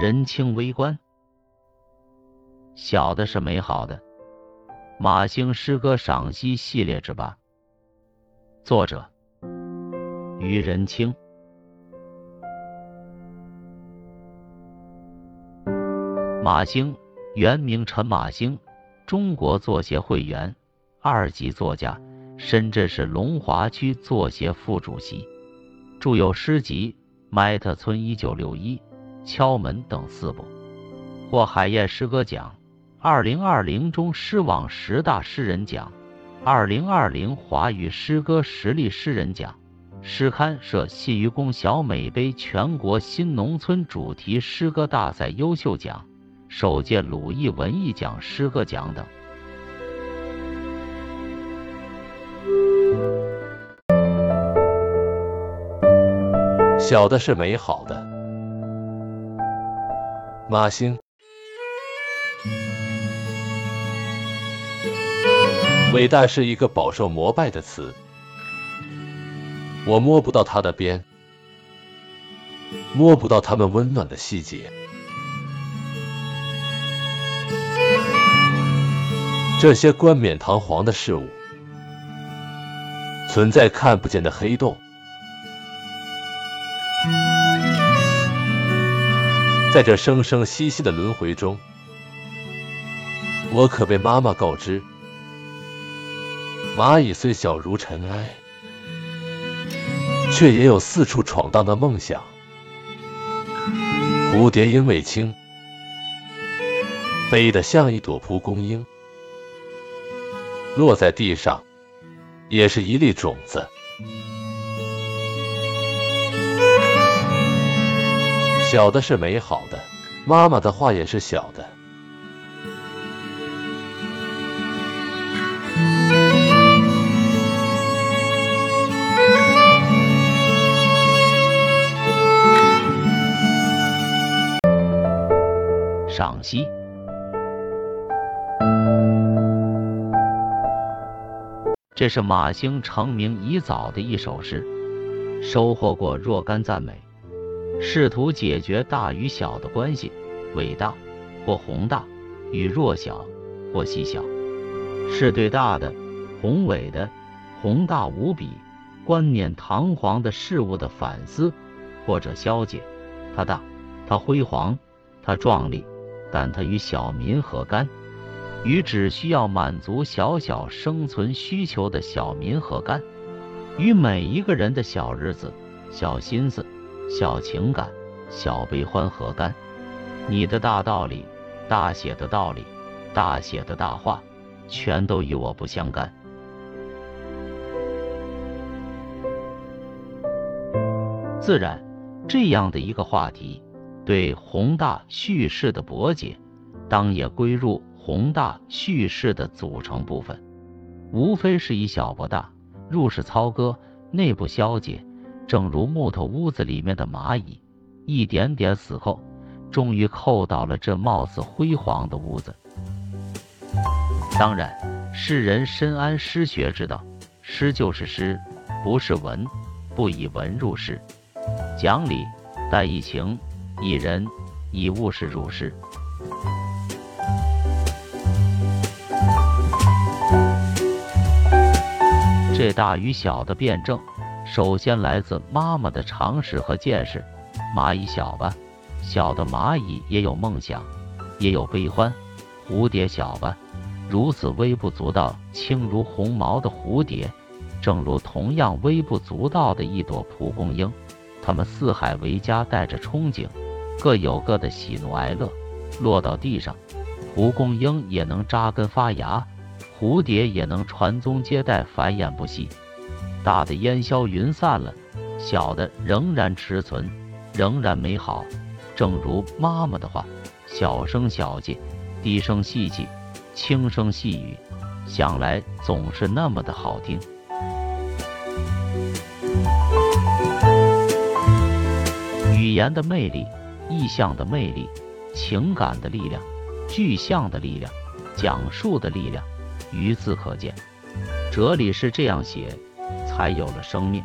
人清微观，小的是美好的。马兴诗歌赏析系列之八，作者于仁清。马兴，原名陈马兴，中国作协会员，二级作家，深圳市龙华区作协副主席，著有诗集《麦特村一九六一》。敲门等四部，获海燕诗歌奖、二零二零中诗网十大诗人奖、二零二零华语诗歌实力诗人奖、诗刊社信愚公小美杯全国新农村主题诗歌大赛优秀奖、首届鲁艺文艺奖诗歌奖等。小的是美好的。马星，伟大是一个饱受膜拜的词，我摸不到它的边，摸不到他们温暖的细节。这些冠冕堂皇的事物，存在看不见的黑洞。在这生生息息的轮回中，我可被妈妈告知：蚂蚁虽小如尘埃，却也有四处闯荡的梦想；蝴蝶因为轻，飞得像一朵蒲公英，落在地上也是一粒种子。小的是美好的，妈妈的话也是小的。赏析：这是马兴成名已早的一首诗，收获过若干赞美。试图解决大与小的关系，伟大或宏大与弱小或细小，是对大的、宏伟的、宏大无比、观念堂皇的事物的反思或者消解。它大，它辉煌，它壮丽，但它与小民何干？与只需要满足小小生存需求的小民何干？与每一个人的小日子、小心思。小情感，小悲欢何干？你的大道理，大写的道理，大写的大话，全都与我不相干。自然，这样的一个话题，对宏大叙事的博解，当也归入宏大叙事的组成部分。无非是以小博大，入室操戈，内部消解。正如木头屋子里面的蚂蚁，一点点死后，终于扣到了这貌似辉煌的屋子。当然，世人深谙诗学之道，诗就是诗，不是文，不以文入诗，讲理，但以情，以人，以物事入诗。这大与小的辩证。首先来自妈妈的常识和见识。蚂蚁小吧，小的蚂蚁也有梦想，也有悲欢。蝴蝶小吧，如此微不足道、轻如鸿毛的蝴蝶，正如同样微不足道的一朵蒲公英。它们四海为家，带着憧憬，各有各的喜怒哀乐。落到地上，蒲公英也能扎根发芽，蝴蝶也能传宗接代，繁衍不息。大的烟消云散了，小的仍然持存，仍然美好。正如妈妈的话：“小声小气，低声细气，轻声细语，想来总是那么的好听。”语言的魅力，意象的魅力，情感的力量，具象的力量，讲述的力量，于字可见。哲理是这样写。才有了生命。